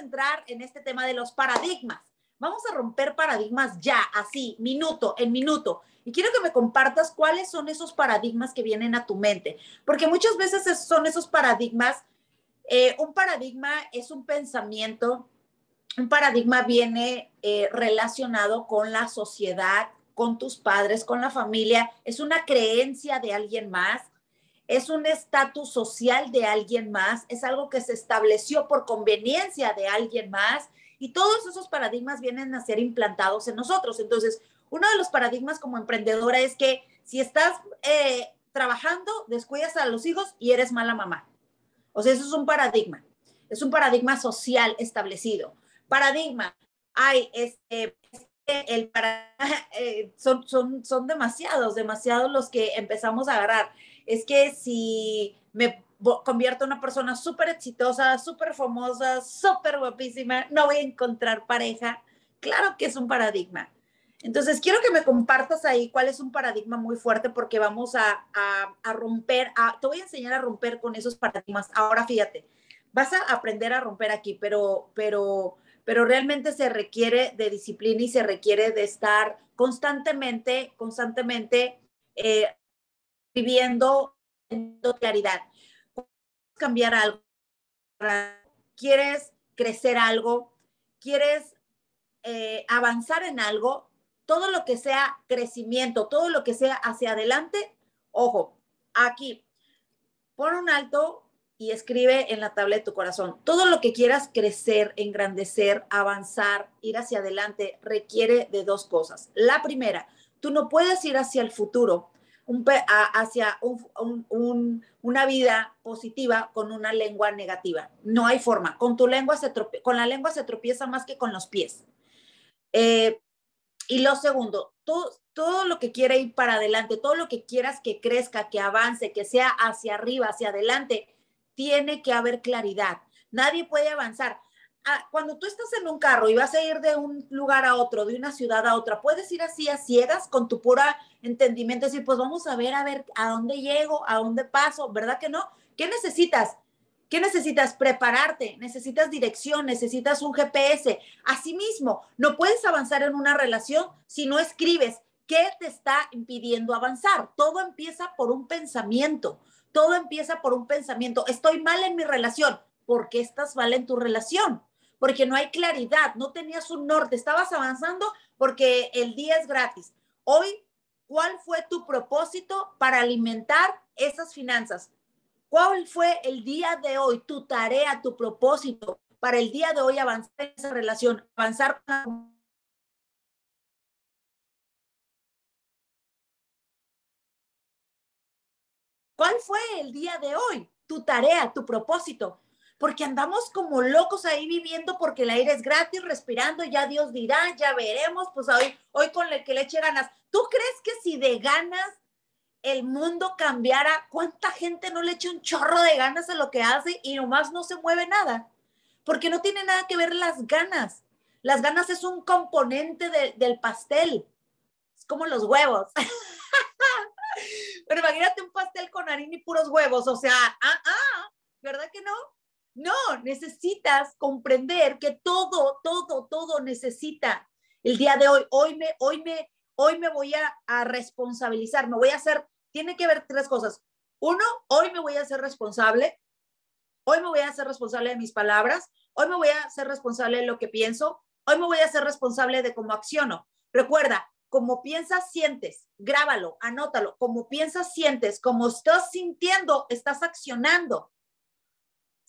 entrar en este tema de los paradigmas. Vamos a romper paradigmas ya, así, minuto en minuto. Y quiero que me compartas cuáles son esos paradigmas que vienen a tu mente, porque muchas veces son esos paradigmas. Eh, un paradigma es un pensamiento, un paradigma viene eh, relacionado con la sociedad, con tus padres, con la familia, es una creencia de alguien más, es un estatus social de alguien más, es algo que se estableció por conveniencia de alguien más y todos esos paradigmas vienen a ser implantados en nosotros. Entonces, uno de los paradigmas como emprendedora es que si estás eh, trabajando, descuidas a los hijos y eres mala mamá. O sea, eso es un paradigma. Es un paradigma social establecido. Paradigma, hay este, para, eh, son, son, son demasiados, demasiados los que empezamos a agarrar. Es que si me convierto en una persona súper exitosa, súper famosa, súper guapísima, no voy a encontrar pareja. Claro que es un paradigma. Entonces, quiero que me compartas ahí cuál es un paradigma muy fuerte porque vamos a, romper, a, te voy a enseñar a romper con esos paradigmas. Ahora, fíjate, vas a aprender a romper aquí, pero, pero, pero realmente se requiere de disciplina y se requiere de estar constantemente, constantemente eh, viviendo claridad. Cambiar algo, quieres crecer algo, quieres eh, avanzar en algo, todo lo que sea crecimiento, todo lo que sea hacia adelante, ojo, aquí, pon un alto y escribe en la tabla de tu corazón. Todo lo que quieras crecer, engrandecer, avanzar, ir hacia adelante, requiere de dos cosas. La primera, tú no puedes ir hacia el futuro, hacia una vida positiva con una lengua negativa. No hay forma. Con tu lengua se con la lengua se tropieza más que con los pies. Eh, y lo segundo, todo, todo lo que quiera ir para adelante, todo lo que quieras que crezca, que avance, que sea hacia arriba, hacia adelante, tiene que haber claridad. Nadie puede avanzar. Ah, cuando tú estás en un carro y vas a ir de un lugar a otro, de una ciudad a otra, puedes ir así a ciegas con tu pura entendimiento, decir, pues vamos a ver, a ver a dónde llego, a dónde paso, ¿verdad que no? ¿Qué necesitas? ¿Qué necesitas? Prepararte, necesitas dirección, necesitas un GPS. Asimismo, no puedes avanzar en una relación si no escribes qué te está impidiendo avanzar. Todo empieza por un pensamiento. Todo empieza por un pensamiento. Estoy mal en mi relación. ¿Por qué estás mal en tu relación? Porque no hay claridad, no tenías un norte, estabas avanzando porque el día es gratis. Hoy, ¿cuál fue tu propósito para alimentar esas finanzas? ¿Cuál fue el día de hoy, tu tarea, tu propósito para el día de hoy avanzar en esa relación, avanzar ¿Cuál fue el día de hoy? Tu tarea, tu propósito. Porque andamos como locos ahí viviendo porque el aire es gratis, respirando, ya Dios dirá, ya veremos, pues hoy, hoy con el que le eche ganas. ¿Tú crees que si de ganas el mundo cambiara, ¿cuánta gente no le echa un chorro de ganas a lo que hace y nomás no se mueve nada? Porque no tiene nada que ver las ganas. Las ganas es un componente del pastel. Es como los huevos. Pero imagínate un pastel con harina y puros huevos. O sea, ah, ah, ¿verdad que no? No, necesitas comprender que todo, todo, todo necesita el día de hoy. Hoy me, hoy me, hoy me voy a, responsabilizar, me voy a hacer tiene que ver tres cosas. Uno, hoy me voy a ser responsable. Hoy me voy a ser responsable de mis palabras. Hoy me voy a ser responsable de lo que pienso. Hoy me voy a ser responsable de cómo acciono. Recuerda, como piensas, sientes. Grábalo, anótalo. Como piensas, sientes. Como estás sintiendo, estás accionando.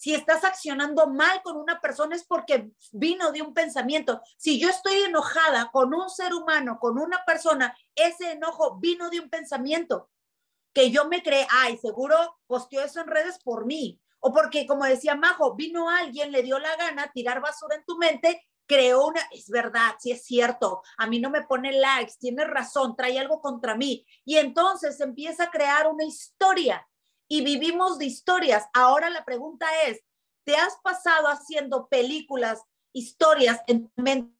Si estás accionando mal con una persona es porque vino de un pensamiento. Si yo estoy enojada con un ser humano, con una persona, ese enojo vino de un pensamiento que yo me creé, ay, seguro posteó eso en redes por mí. O porque, como decía Majo, vino alguien, le dio la gana tirar basura en tu mente, creó una, es verdad, sí es cierto, a mí no me pone likes, tiene razón, trae algo contra mí. Y entonces empieza a crear una historia y vivimos de historias. Ahora la pregunta es, ¿te has pasado haciendo películas, historias en tu mente?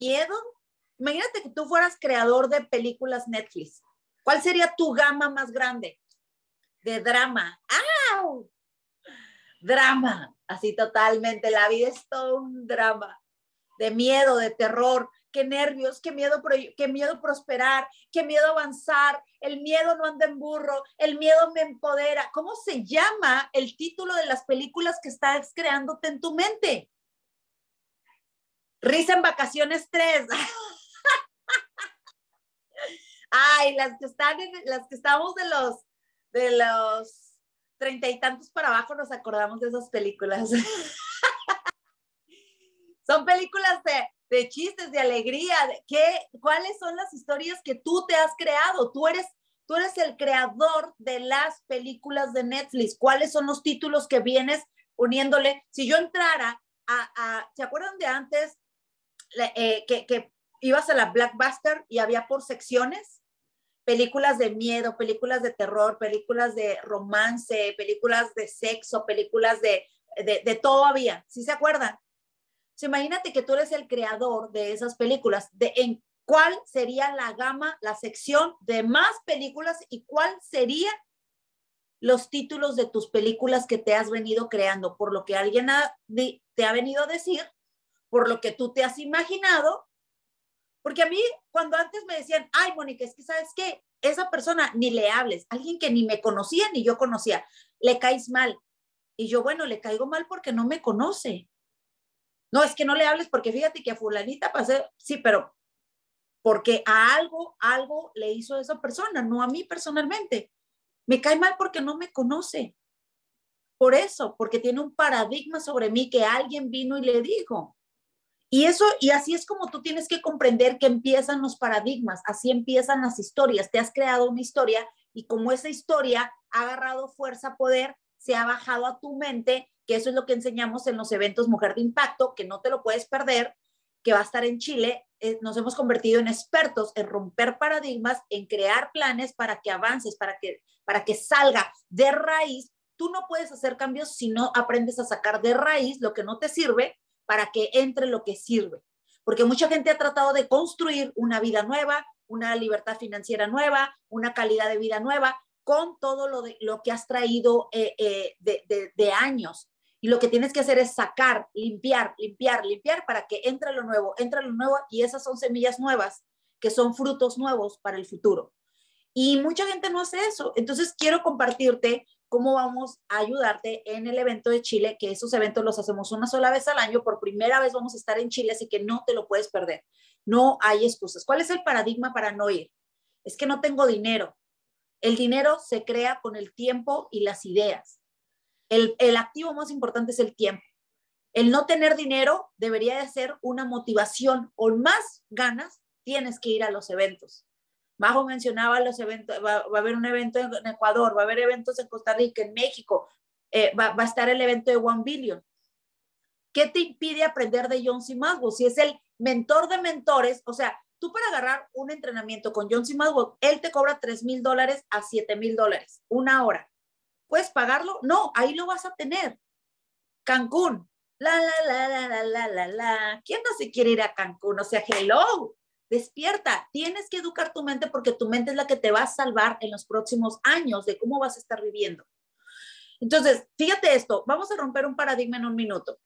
¿Miedo? Imagínate que tú fueras creador de películas Netflix. ¿Cuál sería tu gama más grande? De drama. ¡Ah! Drama. así totalmente. La vida es todo un drama de miedo, de terror, qué nervios, qué miedo, qué miedo prosperar, qué miedo avanzar, el miedo no anda en burro, el miedo me empodera. ¿Cómo se llama el título de las películas que estás creándote en tu mente? Risa en vacaciones 3. Ay, las que están en, las que estamos de los de los treinta y tantos para abajo nos acordamos de esas películas. Son películas de, de, chistes, de alegría, de qué, cuáles son las historias que tú te has creado. Tú eres, tú eres el creador de las películas de Netflix. ¿Cuáles son los títulos que vienes uniéndole? Si yo entrara a, a ¿se acuerdan de antes eh, que, que ibas a la Blackbuster y había por secciones? películas de miedo, películas de terror, películas de romance, películas de sexo, películas de, de, de todo ¿sí se acuerdan? Imagínate que tú eres el creador de esas películas, de en cuál sería la gama, la sección de más películas y cuál sería los títulos de tus películas que te has venido creando, por lo que alguien te ha venido a decir, por lo que tú te has imaginado. Porque a mí, cuando antes me decían, ay, Mónica, es que sabes qué, esa persona ni le hables, alguien que ni me conocía ni yo conocía, le caes mal. Y yo, bueno, le caigo mal porque no me conoce. No, es que no le hables porque fíjate que a fulanita pasé, sí, pero porque a algo, algo le hizo a esa persona, no a mí personalmente. Me cae mal porque no me conoce. Por eso, porque tiene un paradigma sobre mí que alguien vino y le dijo. Y eso, y así es como tú tienes que comprender que empiezan los paradigmas, así empiezan las historias. Te has creado una historia y como esa historia ha agarrado fuerza, poder, se ha bajado a tu mente que eso es lo que enseñamos en los eventos Mujer de Impacto, que no te lo puedes perder, que va a estar en Chile. Eh, nos hemos convertido en expertos en romper paradigmas, en crear planes para que avances, para que, para que salga de raíz. Tú no puedes hacer cambios si no aprendes a sacar de raíz lo que no te sirve para que entre lo que sirve. Porque mucha gente ha tratado de construir una vida nueva, una libertad financiera nueva, una calidad de vida nueva, con todo lo, de, lo que has traído eh, eh, de, de, de, años. Y lo que tienes que hacer es sacar, limpiar, limpiar, limpiar para que entre lo nuevo, entre lo nuevo y esas son semillas nuevas que son frutos nuevos para el futuro. Y mucha gente no hace eso. Entonces quiero compartirte cómo vamos a ayudarte en el evento de Chile, que esos eventos los hacemos una sola vez al año. Por primera vez vamos a estar en Chile, así que no te lo puedes perder. No hay excusas. ¿Cuál es el paradigma para no ir? Es que no tengo dinero. El dinero se crea con el tiempo y las ideas. El, activo más importante es el tiempo. El no tener dinero debería de ser una motivación o más ganas tienes que ir a los eventos. Majo mencionaba los eventos, va, a haber un evento en Ecuador, va a haber eventos en Costa Rica, en México, eh, va, a estar el evento de One Billion. ¿Qué te impide aprender de John C. Maxwell? Si es el mentor de mentores, o sea, tú para agarrar un entrenamiento con John C. Maxwell, él te cobra 3 mil dólares a 7 mil dólares, una hora. ¿Puedes pagarlo? No, ahí lo vas a tener. Cancún. La, la, la, la, la, la, la, la. ¿Quién no se quiere ir a Cancún? O sea, hello. Despierta. Tienes que educar tu mente porque tu mente es la que te va a salvar en los próximos años de cómo vas a estar viviendo. Entonces, fíjate esto. Vamos a romper un paradigma en un minuto.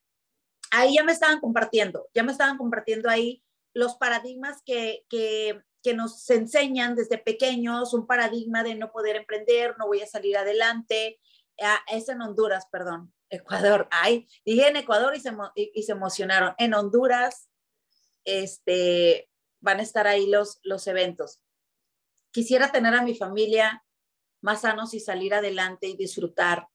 Ahí ya me estaban compartiendo, ya me estaban compartiendo ahí los paradigmas que, que que nos enseñan desde pequeños un paradigma de no poder emprender, no voy a salir adelante. Ah, es en Honduras, perdón, Ecuador. Ay, dije en Ecuador y se, y, se emocionaron. En Honduras este, van a estar ahí los, los eventos. Quisiera tener a mi familia más sanos y salir adelante y disfrutar.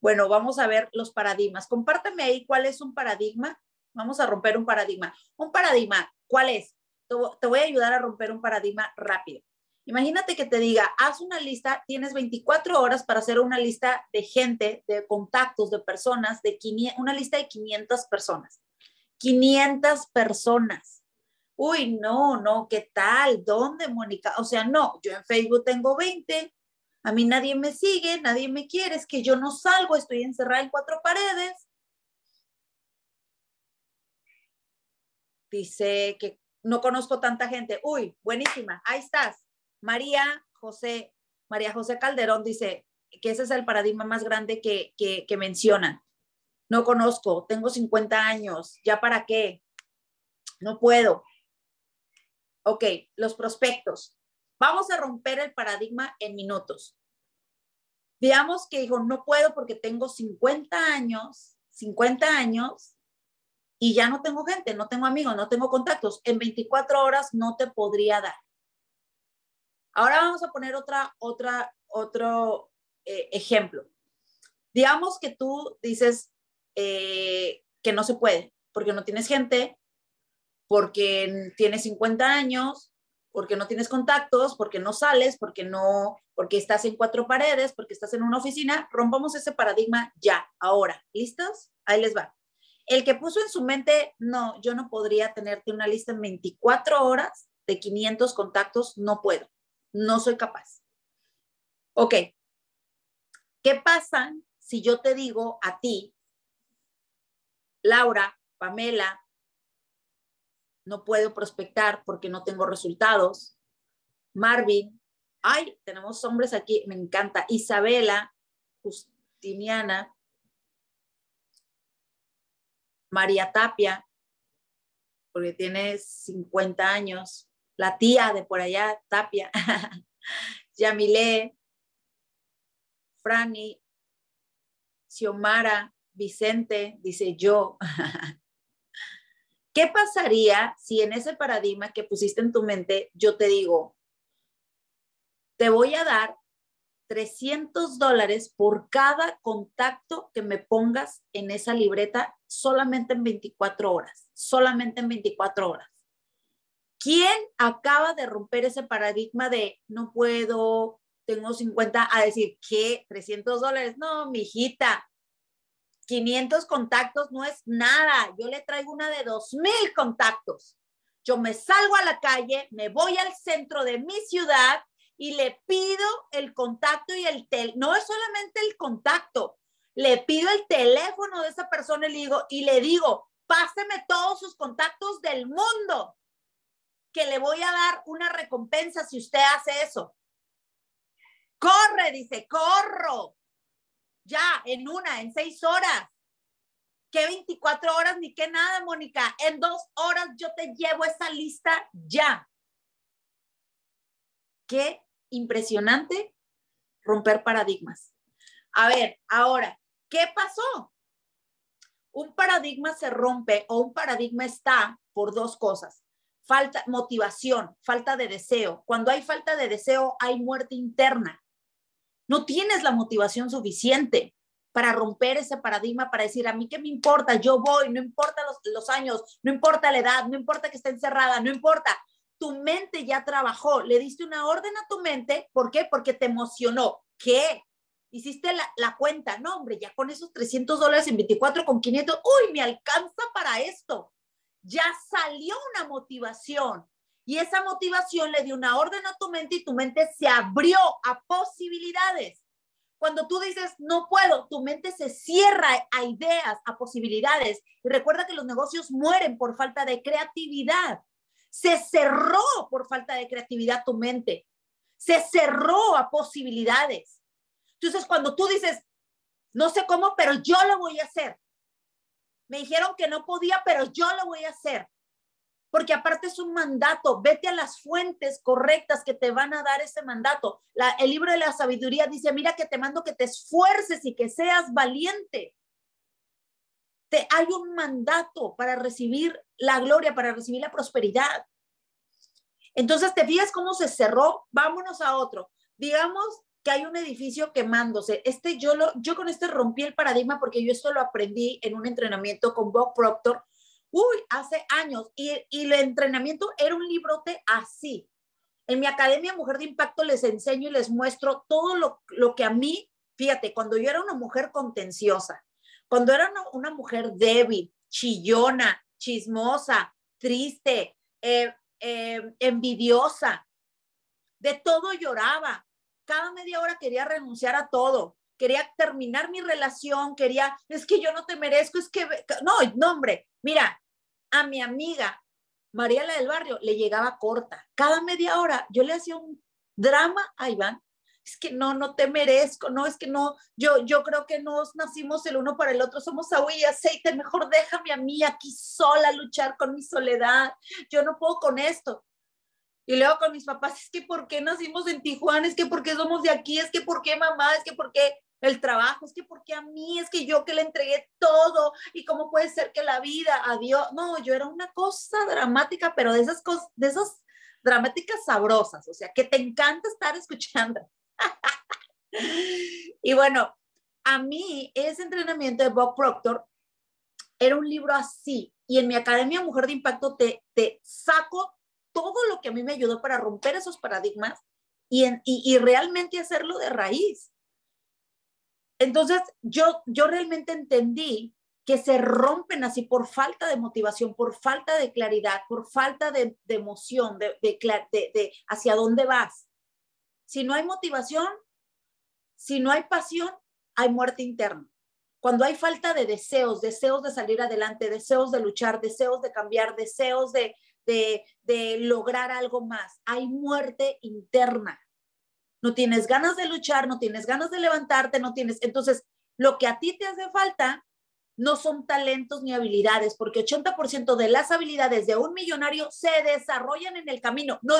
Bueno, vamos a ver los paradigmas. Compártame ahí cuál es un paradigma. Vamos a romper un paradigma. Un paradigma, ¿cuál es? Te voy a ayudar a romper un paradigma rápido. Imagínate que te diga, haz una lista, tienes 24 horas para hacer una lista de gente, de contactos, de personas, de una lista de 500 personas. 500 personas. Uy, no, no, ¿qué tal? ¿Dónde, Mónica? O sea, no, yo en Facebook tengo 20, a mí nadie me sigue, nadie me quiere, es que yo no salgo, estoy encerrada en cuatro paredes. Dice que no conozco tanta gente. Uy, buenísima, ahí estás. María José, María José Calderón dice que ese es el paradigma más grande que, que, mencionan. No conozco, tengo 50 años, ¿ya para qué? No puedo. Ok, los prospectos. Vamos a romper el paradigma en minutos. Digamos que dijo, no puedo porque tengo 50 años, 50 años y ya no tengo gente, no tengo amigos, no tengo contactos. En 24 horas no te podría dar. Ahora vamos a poner otra, otra, otro eh, ejemplo. Digamos que tú dices eh, que no se puede porque no tienes gente, porque tienes 50 años, porque no tienes contactos, porque no sales, porque no, porque estás en cuatro paredes, porque estás en una oficina, rompamos ese paradigma ya, ahora. ¿Listos? Ahí les va. El que puso en su mente, no, yo no podría tenerte una lista en 24 horas de 500 contactos, no puedo, no soy capaz. Ok, ¿qué pasa si yo te digo a ti, Laura, Pamela, no puedo prospectar porque no tengo resultados. Marvin, ay, tenemos hombres aquí, me encanta. Isabela, Justiniana, María Tapia, porque tiene 50 años. La tía de por allá, Tapia. Yamile, Franny, Xiomara, Vicente, dice yo. ¿Qué pasaría si en ese paradigma que pusiste en tu mente yo te digo, te voy a dar 300 dólares por cada contacto que me pongas en esa libreta solamente en 24 horas, solamente en 24 horas. ¿Quién acaba de romper ese paradigma de no puedo, tengo 50, a decir, ¿qué? 300 dólares. No, mi hijita, 500 contactos no es nada. Yo le traigo una de 2000 contactos. Yo me salgo a la calle, me voy al centro de mi ciudad y le pido el contacto y el tel. No es solamente el contacto. Le pido el teléfono de esa persona y le digo, y le digo, páseme todos sus contactos del mundo, que le voy a dar una recompensa si usted hace eso. Corre, dice, corro ya, en una, en seis horas. ¿Qué 24 horas ni qué nada, Mónica? En dos horas yo te llevo esa lista ya. Qué impresionante romper paradigmas. A ver, ahora, ¿qué pasó? Un paradigma se rompe o un paradigma está por dos cosas. Falta motivación, falta de deseo. Cuando hay falta de deseo, hay muerte interna no tienes la motivación suficiente para romper ese paradigma, para decir, a mí qué me importa, yo voy, no importa los, años, no importa la edad, no importa que esté encerrada, no importa. Tu mente ya trabajó, le diste una orden a tu mente, ¿por qué? Porque te emocionó. ¿Qué? Hiciste la, la cuenta, no, hombre, ya con esos 300 dólares en 24 con 500, uy, me alcanza para esto. Ya salió una motivación. Y esa motivación le dio una orden a tu mente y tu mente se abrió a posibilidades. Cuando tú dices, no puedo, tu mente se cierra a ideas, a posibilidades. Y recuerda que los negocios mueren por falta de creatividad. Se cerró por falta de creatividad tu mente. Se cerró a posibilidades. Entonces, cuando tú dices, no sé cómo, pero yo lo voy a hacer. Me dijeron que no podía, pero yo lo voy a hacer porque aparte es un mandato, vete a las fuentes correctas que te van a dar ese mandato. el libro de la sabiduría dice, mira que te mando que te esfuerces y que seas valiente. Te, hay un mandato para recibir la gloria, para recibir la prosperidad. Entonces, ¿te fijas cómo se cerró? Vámonos a otro. Digamos que hay un edificio quemándose. Este yo lo, yo con este rompí el paradigma porque yo esto lo aprendí en un entrenamiento con Bob Proctor uy, hace años, y, el entrenamiento era un librote así. En mi Academia Mujer de Impacto les enseño y les muestro todo lo, lo que a mí, fíjate, cuando yo era una mujer contenciosa, cuando era una, mujer débil, chillona, chismosa, triste, eh, eh, envidiosa, de todo lloraba. Cada media hora quería renunciar a todo quería terminar mi relación, quería, es que yo no te merezco, es que, no, no, hombre, mira, a mi amiga Mariela del Barrio le llegaba corta. Cada media hora yo le hacía un drama a Iván. Es que no, no te merezco, no, es que no, yo, yo creo que nos nacimos el uno para el otro, somos agua y aceite, mejor déjame a mí aquí sola luchar con mi soledad, yo no puedo con esto. Y luego con mis papás, es que ¿por qué nacimos en Tijuana? Es que ¿por qué somos de aquí? Es que ¿por qué mamá? Es que ¿por qué el trabajo? Es que ¿por qué a mí? Es que yo que le entregué todo. ¿Y cómo puede ser que la vida, adiós? No, yo era una cosa dramática, pero de esas cosas, de esas dramáticas sabrosas, o sea, que te encanta estar escuchando. Y bueno, a mí ese entrenamiento de Bob Proctor era un libro así. Y en mi Academia Mujer de Impacto te, te saco todo lo que a mí me ayudó para romper esos paradigmas y, y, realmente hacerlo de raíz. Entonces, yo, yo realmente entendí que se rompen así por falta de motivación, por falta de claridad, por falta de, emoción, de, de, de, hacia dónde vas. Si no hay motivación, si no hay pasión, hay muerte interna. Cuando hay falta de deseos, deseos de salir adelante, deseos de luchar, deseos de cambiar, deseos de, de, lograr algo más. Hay muerte interna. No tienes ganas de luchar, no tienes ganas de levantarte, no tienes. Entonces, lo que a ti te hace falta no son talentos ni habilidades, porque 80% de las habilidades de un millonario se desarrollan en el camino. No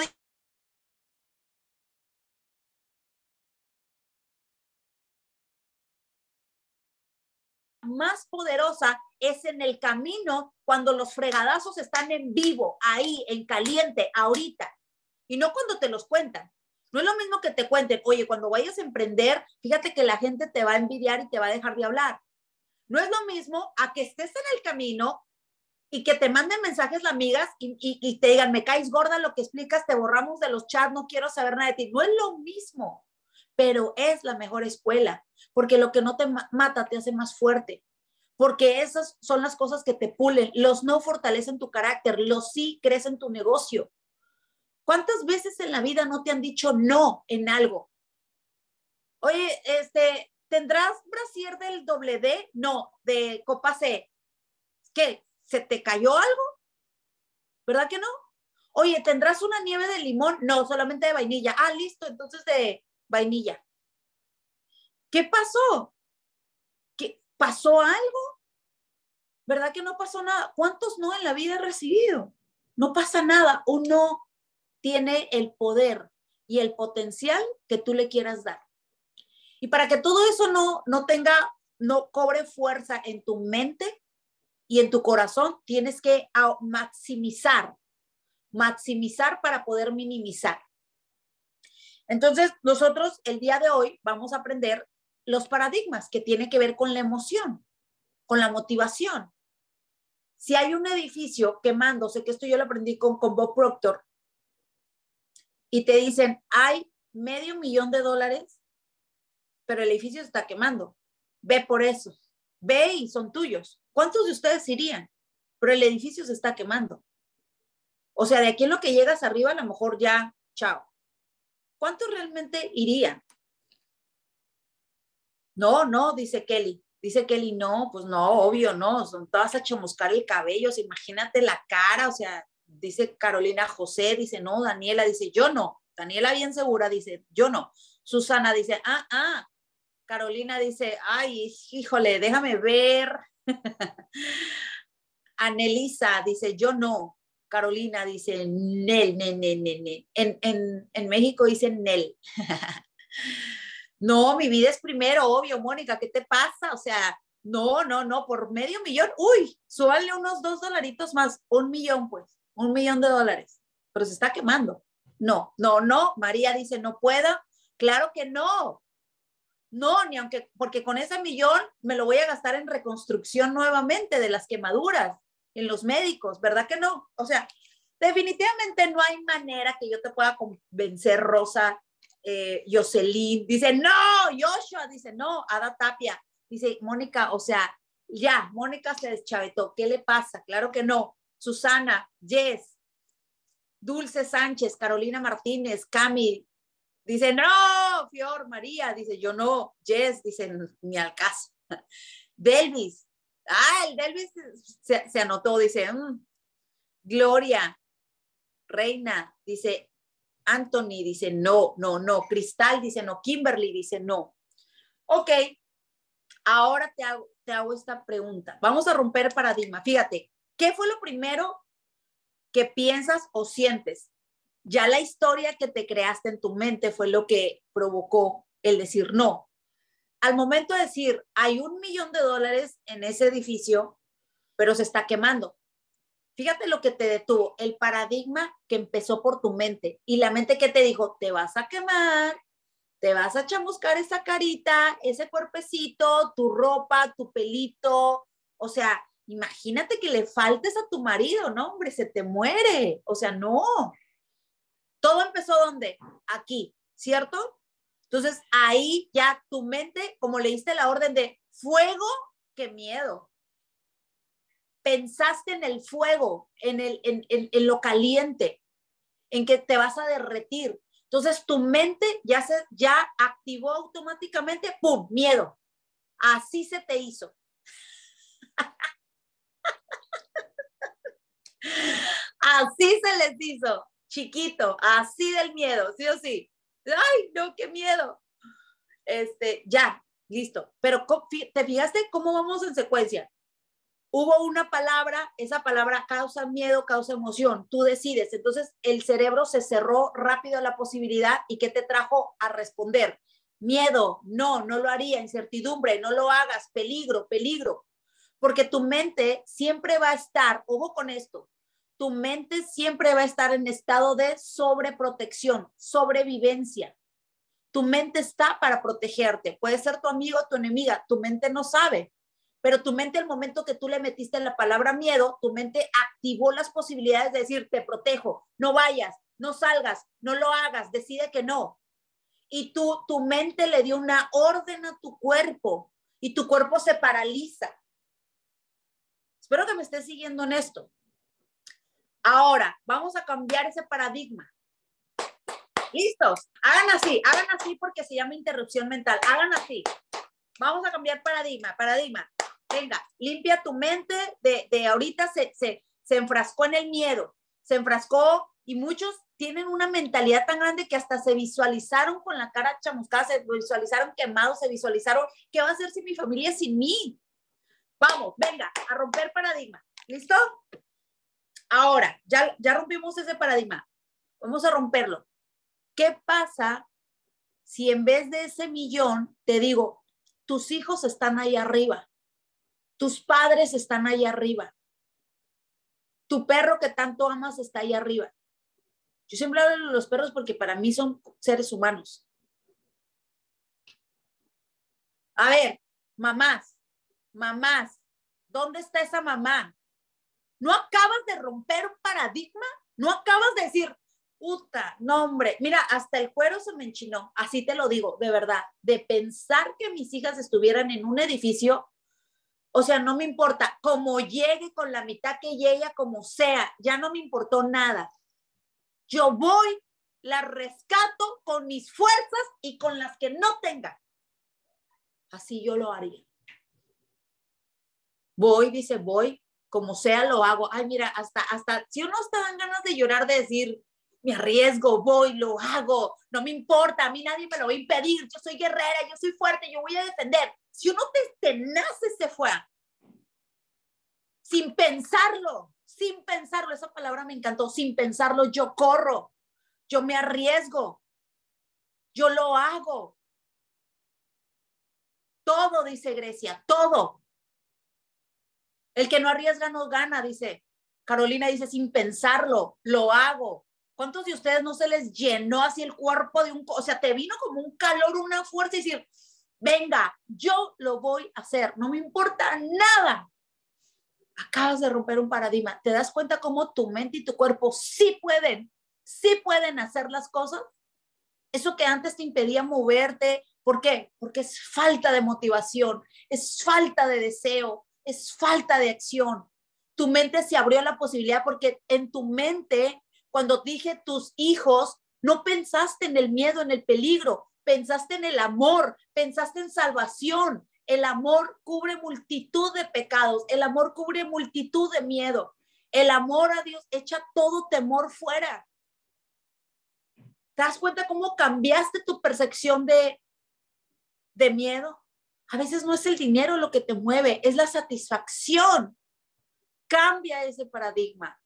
más poderosa es en el camino cuando los fregadazos están en vivo, ahí, en caliente, ahorita, y no cuando te los cuentan. No es lo mismo que te cuenten, oye, cuando vayas a emprender, fíjate que la gente te va a envidiar y te va a dejar de hablar. No es lo mismo a que estés en el camino y que te manden mensajes las amigas y, y, te digan, me caes gorda lo que explicas, te borramos de los chats, no quiero saber nada de ti. No es lo mismo pero es la mejor escuela, porque lo que no te mata te hace más fuerte, porque esas son las cosas que te pulen. Los no fortalecen tu carácter, los sí crecen tu negocio. ¿Cuántas veces en la vida no te han dicho no en algo? Oye, este, ¿tendrás brasier del doble D? No, de copa C. ¿Qué? ¿Se te cayó algo? ¿Verdad que no? Oye, ¿tendrás una nieve de limón? No, solamente de vainilla. Ah, listo, entonces de vainilla. ¿Qué pasó? ¿Qué, ¿Pasó algo? ¿Verdad que no pasó nada? ¿Cuántos no en la vida he recibido? No pasa nada. Uno tiene el poder y el potencial que tú le quieras dar. Y para que todo eso no, no tenga, no cobre fuerza en tu mente y en tu corazón, tienes que maximizar, maximizar para poder minimizar. Entonces, nosotros el día de hoy vamos a aprender los paradigmas que tienen que ver con la emoción, con la motivación. Si hay un edificio quemándose, que esto yo lo aprendí con, con Bob Proctor, y te dicen, hay medio millón de dólares, pero el edificio está quemando. Ve por eso. Ve y son tuyos. ¿Cuántos de ustedes irían? Pero el edificio se está quemando. O sea, de aquí en lo que llegas arriba, a lo mejor ya, chao. ¿Cuántos realmente irían? No, no, dice Kelly. Dice Kelly, no, pues no, obvio, no, son todas a chamuscar el cabello, imagínate la cara, o sea, dice Carolina José, dice, no, Daniela, dice, yo no. Daniela bien segura, dice, yo no. Susana dice, ah, ah. Carolina dice, ay, híjole, déjame ver. Anelisa dice, yo no. Carolina dice Nel, Nel, Nel, Nel. En, en, en México dicen Nel. no, mi vida es primero, obvio, Mónica, ¿qué te pasa? O sea, no, no, no, por medio millón, uy, súbale unos dos dolaritos más, un millón, pues, un millón de dólares, pero se está quemando. No, no, no, María dice, no pueda. Claro que no. No, ni aunque, porque con ese millón me lo voy a gastar en reconstrucción nuevamente de las quemaduras en los médicos, ¿verdad que no? O sea, definitivamente no hay manera que yo te pueda convencer, Rosa, eh, Jocelyn, dice, no, Joshua, dice, no, Ada Tapia, dice, Mónica, o sea, ya, Mónica se deschavetó, ¿qué le pasa? Claro que no. Susana, Jess, Dulce Sánchez, Carolina Martínez, Cami, dice, no, Fior, María, dice, yo no, Jess, dice, ni al caso. Delvis, Ah, el Delvis se, anotó, dice, mm, Gloria, Reina, dice, Anthony dice no, no, no. Cristal dice no. Kimberly dice no. Ok, ahora te hago, te hago esta pregunta. Vamos a romper paradigma. Fíjate, ¿qué fue lo primero que piensas o sientes? Ya la historia que te creaste en tu mente fue lo que provocó el decir no. Al momento de decir, hay un millón de dólares en ese edificio, pero se está quemando. Fíjate lo que te detuvo, el paradigma que empezó por tu mente y la mente que te dijo, te vas a quemar, te vas a chamuscar esa carita, ese cuerpecito, tu ropa, tu pelito, o sea, imagínate que le faltes a tu marido, no, hombre, se te muere, o sea, no. Todo empezó donde? Aquí, ¿cierto? Entonces ahí ya tu mente, como le diste la orden de fuego, qué miedo pensaste en el fuego, en, el, en, lo caliente, en que te vas a derretir. Entonces tu mente ya, se, ya activó automáticamente, ¡pum!, miedo. Así se te hizo. así se les hizo, chiquito, así del miedo, sí o sí. Ay, no, qué miedo. Este, ya, listo. Pero te fijaste cómo vamos en secuencia hubo una palabra, esa palabra causa miedo, causa emoción, tú decides. Entonces el cerebro se cerró rápido a la posibilidad y ¿qué te trajo a responder? Miedo, no, no lo haría, incertidumbre, no lo hagas, peligro, peligro. Porque tu mente siempre va a estar, ojo con esto, tu mente siempre va a estar en estado de sobreprotección, sobrevivencia. Tu mente está para protegerte. Puede ser tu amigo tu enemiga, tu mente no sabe pero tu mente al momento que tú le metiste la palabra miedo, tu mente activó las posibilidades de decir, te protejo, no vayas, no salgas, no lo hagas, decide que no. Y tú, tu mente le dio una orden a tu cuerpo y tu cuerpo se paraliza. Espero que me estés siguiendo en esto. Ahora, vamos a cambiar ese paradigma. ¿Listos? Hagan así, hagan así porque se llama interrupción mental. Hagan así. Vamos a cambiar paradigma, paradigma venga, limpia tu mente de, de ahorita se, se, se enfrascó en el miedo, se enfrascó y muchos tienen una mentalidad tan grande que hasta se visualizaron con la cara chamuscada, se visualizaron quemados, se visualizaron, ¿qué va a hacer si mi familia es sin mí? Vamos, venga, a romper paradigma. ¿Listo? Ahora, ya, ya rompimos ese paradigma. Vamos a romperlo. ¿Qué pasa si en vez de ese millón te digo, tus hijos están ahí arriba? Tus padres están ahí arriba. Tu perro que tanto amas está ahí arriba. Yo siempre hablo de los perros porque para mí son seres humanos. A ver, mamás, mamás, ¿dónde está esa mamá? ¿No acabas de romper un paradigma? ¿No acabas de decir, puta, no hombre, mira, hasta el cuero se me enchinó, así te lo digo, de verdad, de pensar que mis hijas estuvieran en un edificio o sea, no me importa, como llegue con la mitad que llegue, como sea, ya no me importó nada. Yo voy, la rescato con mis fuerzas y con las que no tenga. Así yo lo haría. Voy, dice, voy, como sea lo hago. Ay, mira, hasta, hasta, si uno está dan ganas de llorar, de decir, me arriesgo, voy, lo hago, no me importa, a mí nadie me lo va a impedir, yo soy guerrera, yo soy fuerte, yo voy a defender. Si uno te tenace se fue, sin pensarlo, sin pensarlo, esa palabra me encantó, sin pensarlo, yo corro, yo me arriesgo, yo lo hago. Todo, dice Grecia, todo. El que no arriesga no gana, dice. Carolina dice, sin pensarlo, lo hago. ¿Cuántos de ustedes no se les llenó así el cuerpo de un, o sea, te vino como un calor, una fuerza y decir, venga, yo lo voy a hacer, no me importa nada. Acabas de romper un paradigma. ¿Te das cuenta cómo tu mente y tu cuerpo sí pueden, sí pueden hacer las cosas? Eso que antes te impedía moverte, ¿por qué? Porque es falta de motivación, es falta de deseo, es falta de acción. Tu mente se abrió la posibilidad porque en tu mente, cuando dije tus hijos, no pensaste en el miedo, en el peligro, pensaste en el amor, pensaste en salvación. El amor cubre multitud de pecados, el amor cubre multitud de miedo. El amor a Dios echa todo temor fuera. ¿Te das cuenta cómo cambiaste tu percepción de, de miedo? A veces no es el dinero lo que te mueve, es la satisfacción. Cambia ese paradigma.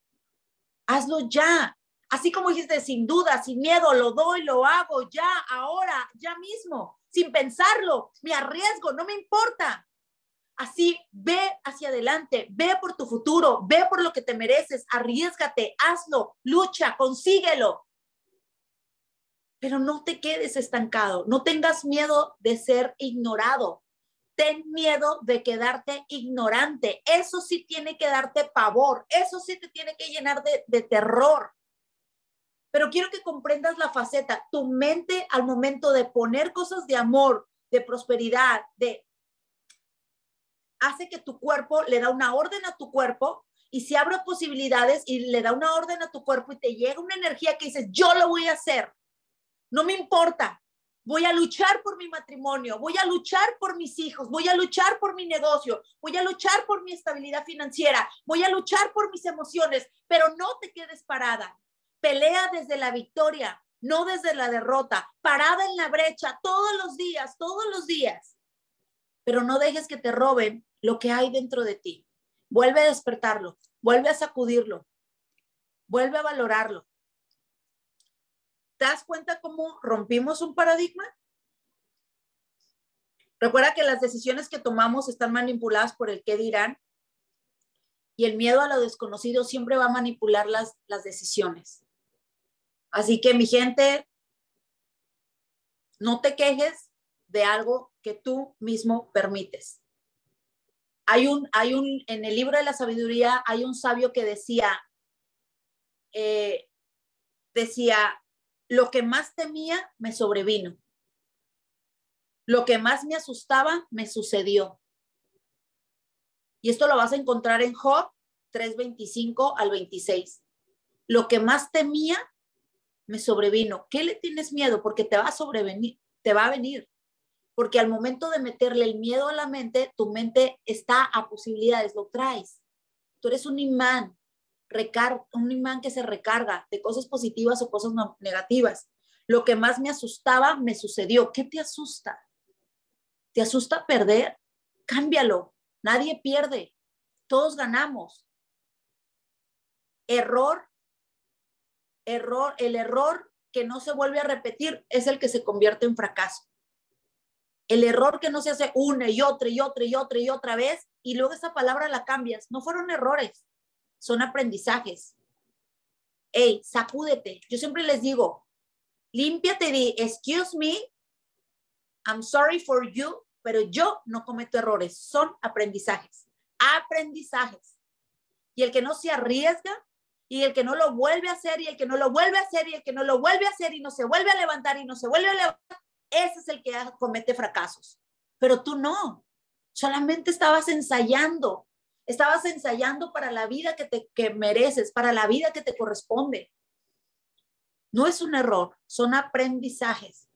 Hazlo ya. Así como dijiste, sin duda, sin miedo, lo doy, lo hago ya, ahora, ya mismo, sin pensarlo. Me arriesgo, no me importa. Así, ve hacia adelante, ve por tu futuro, ve por lo que te mereces, arriesgate, hazlo, lucha, consíguelo pero no te quedes estancado, no tengas miedo de ser ignorado, ten miedo de quedarte ignorante, eso sí tiene que darte pavor, eso sí te tiene que llenar de, terror. Pero quiero que comprendas la faceta, tu mente al momento de poner cosas de amor, de prosperidad, de hace que tu cuerpo le da una orden a tu cuerpo y se abre posibilidades y le da una orden a tu cuerpo y te llega una energía que dices, yo lo voy a hacer. No me importa. Voy a luchar por mi matrimonio, voy a luchar por mis hijos, voy a luchar por mi negocio, voy a luchar por mi estabilidad financiera, voy a luchar por mis emociones, pero no te quedes parada. Pelea desde la victoria, no desde la derrota, parada en la brecha todos los días, todos los días. Pero no dejes que te roben lo que hay dentro de ti. Vuelve a despertarlo, vuelve a sacudirlo, vuelve a valorarlo. ¿Te das cuenta cómo rompimos un paradigma? Recuerda que las decisiones que tomamos están manipuladas por el qué dirán y el miedo a lo desconocido siempre va a manipular las, las decisiones. Así que mi gente, no te quejes de algo que tú mismo permites. Hay un, hay un, en el libro de la sabiduría hay un sabio que decía, eh, decía, lo que más temía me sobrevino. Lo que más me asustaba me sucedió. Y esto lo vas a encontrar en Job 3:25 al 26. Lo que más temía me sobrevino. ¿Qué le tienes miedo? Porque te va a sobrevenir, te va a venir. Porque al momento de meterle el miedo a la mente, tu mente está a posibilidades, lo traes. Tú eres un imán un imán que se recarga de cosas positivas o cosas negativas. Lo que más me asustaba me sucedió. ¿Qué te asusta? ¿Te asusta perder? Cámbialo. Nadie pierde. Todos ganamos. Error, error, el error que no se vuelve a repetir es el que se convierte en fracaso. El error que no se hace una y otra y otra y otra y otra vez y luego esa palabra la cambias. No fueron errores, son aprendizajes. Hey, sacúdete. Yo siempre les digo, límpiate de, excuse me, I'm sorry for you, pero yo no cometo errores, son aprendizajes. Aprendizajes. Y el que no se arriesga y el que no lo vuelve a hacer y el que no lo vuelve a hacer y el que no lo vuelve a hacer y no se vuelve a levantar y no se vuelve a levantar, ese es el que comete fracasos. Pero tú no, solamente estabas ensayando, Estabas ensayando para la vida que te que mereces, para la vida que te corresponde. No es un error, son aprendizajes.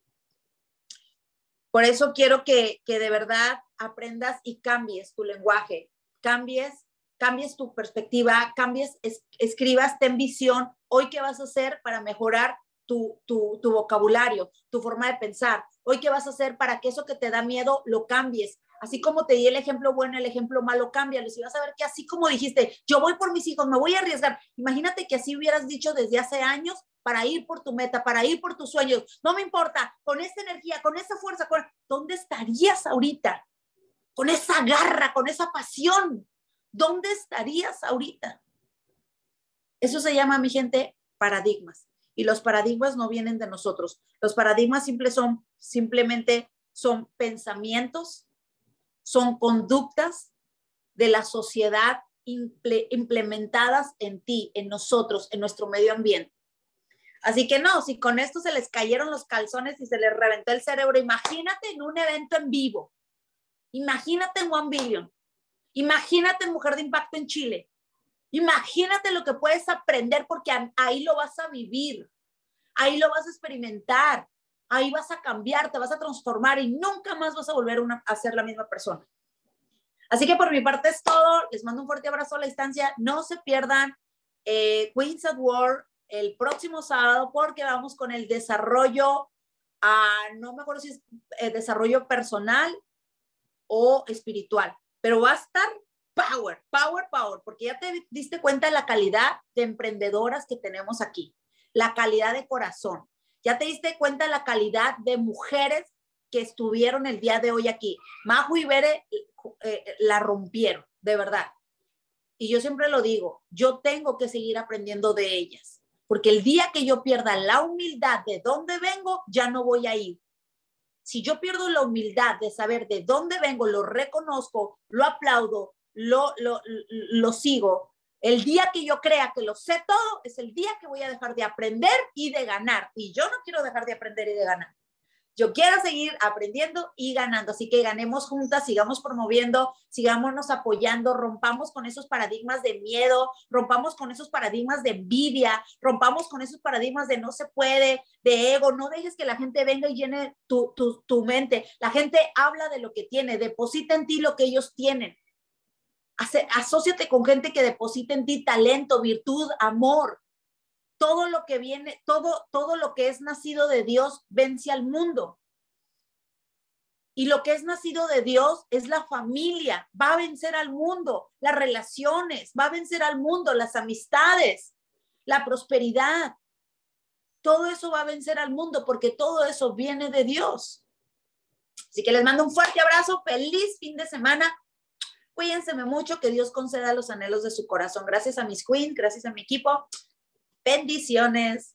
Por eso quiero que, que de verdad aprendas y cambies tu lenguaje, cambies, cambies tu perspectiva, cambies, escribas, ten visión. Hoy, ¿qué vas a hacer para mejorar tu, tu, tu, vocabulario, tu forma de pensar. Hoy, ¿qué vas a hacer para que eso que te da miedo lo cambies? Así como te di el ejemplo bueno, el ejemplo malo, cámbialo. Si vas a ver que así como dijiste, yo voy por mis hijos, me voy a arriesgar. Imagínate que así hubieras dicho desde hace años para ir por tu meta, para ir por tus sueños. No me importa, con esa energía, con esa fuerza, con... ¿dónde estarías ahorita? Con esa garra, con esa pasión. ¿Dónde estarías ahorita? Eso se llama, mi gente, paradigmas. Y los paradigmas no vienen de nosotros. Los paradigmas son, simplemente son pensamientos son conductas de la sociedad implementadas en ti, en nosotros, en nuestro medio ambiente. Así que no, si con esto se les cayeron los calzones y se les reventó el cerebro, imagínate en un evento en vivo, imagínate en One Billion, imagínate en Mujer de Impacto en Chile, imagínate lo que puedes aprender porque ahí lo vas a vivir, ahí lo vas a experimentar, ahí vas a cambiar, te vas a transformar y nunca más vas a volver a ser la misma persona. Así que por mi parte es todo. Les mando un fuerte abrazo a la distancia. No se pierdan eh, Queens at War el próximo sábado porque vamos con el desarrollo, no me acuerdo si es eh, desarrollo personal o espiritual, pero va a estar power, power, power, porque ya te diste cuenta de la calidad de emprendedoras que tenemos aquí, la calidad de corazón. Ya te diste cuenta la calidad de mujeres que estuvieron el día de hoy aquí. Majo y Bere eh, la rompieron, de verdad. Y yo siempre lo digo, yo tengo que seguir aprendiendo de ellas, porque el día que yo pierda la humildad de dónde vengo, ya no voy a ir. Si yo pierdo la humildad de saber de dónde vengo, lo reconozco, lo aplaudo, lo, lo, lo sigo, el día que yo crea que lo sé todo, es el día que voy a dejar de aprender y de ganar. Y yo no quiero dejar de aprender y de ganar. Yo quiero seguir aprendiendo y ganando, así que ganemos juntas, sigamos promoviendo, sigámonos apoyando, rompamos con esos paradigmas de miedo, rompamos con esos paradigmas de envidia, rompamos con esos paradigmas de no se puede, de ego, no dejes que la gente venga y llene tu, tu, tu mente. La gente habla de lo que tiene, deposita en ti lo que ellos tienen. Asociate con gente que deposita en ti talento, virtud, amor todo lo que viene, todo, todo lo que es nacido de Dios vence al mundo. Y lo que es nacido de Dios es la familia, va a vencer al mundo, las relaciones, va a vencer al mundo, las amistades, la prosperidad. Todo eso va a vencer al mundo porque todo eso viene de Dios. Así que les mando un fuerte abrazo, feliz fin de semana. Cuídense mucho, que Dios conceda los anhelos de su corazón. Gracias a mis queens, gracias a mi equipo. Bendiciones.